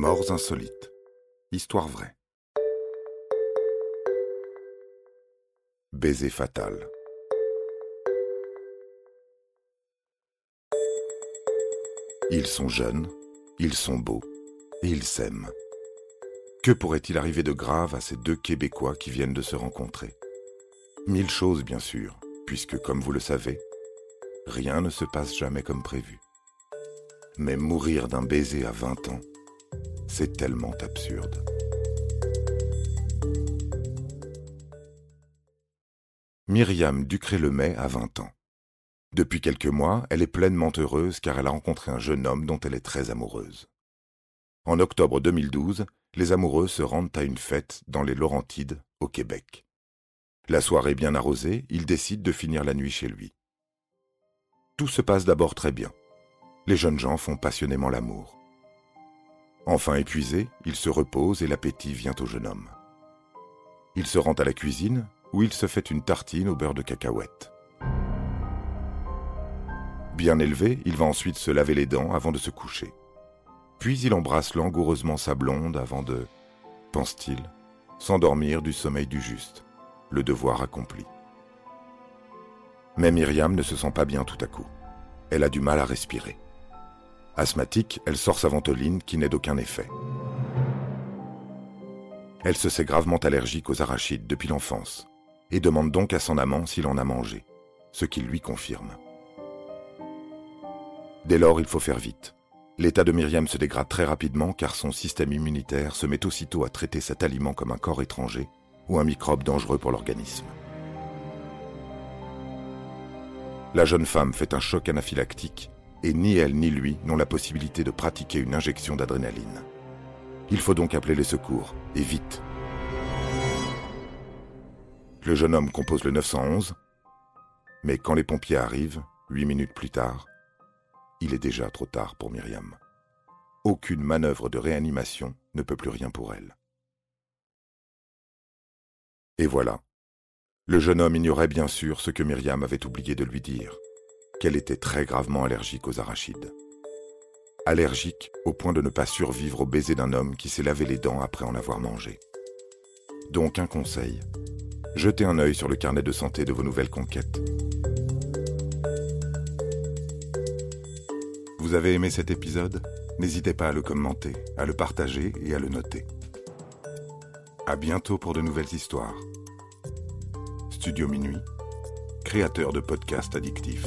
Morts insolites. Histoire vraie. Baiser fatal. Ils sont jeunes, ils sont beaux, et ils s'aiment. Que pourrait-il arriver de grave à ces deux Québécois qui viennent de se rencontrer? Mille choses, bien sûr, puisque, comme vous le savez, rien ne se passe jamais comme prévu. Mais mourir d'un baiser à 20 ans, c'est tellement absurde. Myriam Ducré-Lemay a 20 ans. Depuis quelques mois, elle est pleinement heureuse car elle a rencontré un jeune homme dont elle est très amoureuse. En octobre 2012, les amoureux se rendent à une fête dans les Laurentides, au Québec. La soirée bien arrosée, ils décident de finir la nuit chez lui. Tout se passe d'abord très bien. Les jeunes gens font passionnément l'amour. Enfin épuisé, il se repose et l'appétit vient au jeune homme. Il se rend à la cuisine où il se fait une tartine au beurre de cacahuète. Bien élevé, il va ensuite se laver les dents avant de se coucher. Puis il embrasse langoureusement sa blonde avant de, pense-t-il, s'endormir du sommeil du juste, le devoir accompli. Mais Myriam ne se sent pas bien tout à coup. Elle a du mal à respirer. Asthmatique, elle sort sa ventoline qui n'est d'aucun effet. Elle se sait gravement allergique aux arachides depuis l'enfance et demande donc à son amant s'il en a mangé, ce qu'il lui confirme. Dès lors, il faut faire vite. L'état de Myriam se dégrade très rapidement car son système immunitaire se met aussitôt à traiter cet aliment comme un corps étranger ou un microbe dangereux pour l'organisme. La jeune femme fait un choc anaphylactique et ni elle ni lui n'ont la possibilité de pratiquer une injection d'adrénaline. Il faut donc appeler les secours, et vite. Le jeune homme compose le 911, mais quand les pompiers arrivent, huit minutes plus tard, il est déjà trop tard pour Myriam. Aucune manœuvre de réanimation ne peut plus rien pour elle. Et voilà. Le jeune homme ignorait bien sûr ce que Myriam avait oublié de lui dire qu'elle était très gravement allergique aux arachides. Allergique au point de ne pas survivre au baiser d'un homme qui s'est lavé les dents après en avoir mangé. Donc un conseil, jetez un œil sur le carnet de santé de vos nouvelles conquêtes. Vous avez aimé cet épisode? N'hésitez pas à le commenter, à le partager et à le noter. À bientôt pour de nouvelles histoires. Studio Minuit créateur de podcasts addictifs.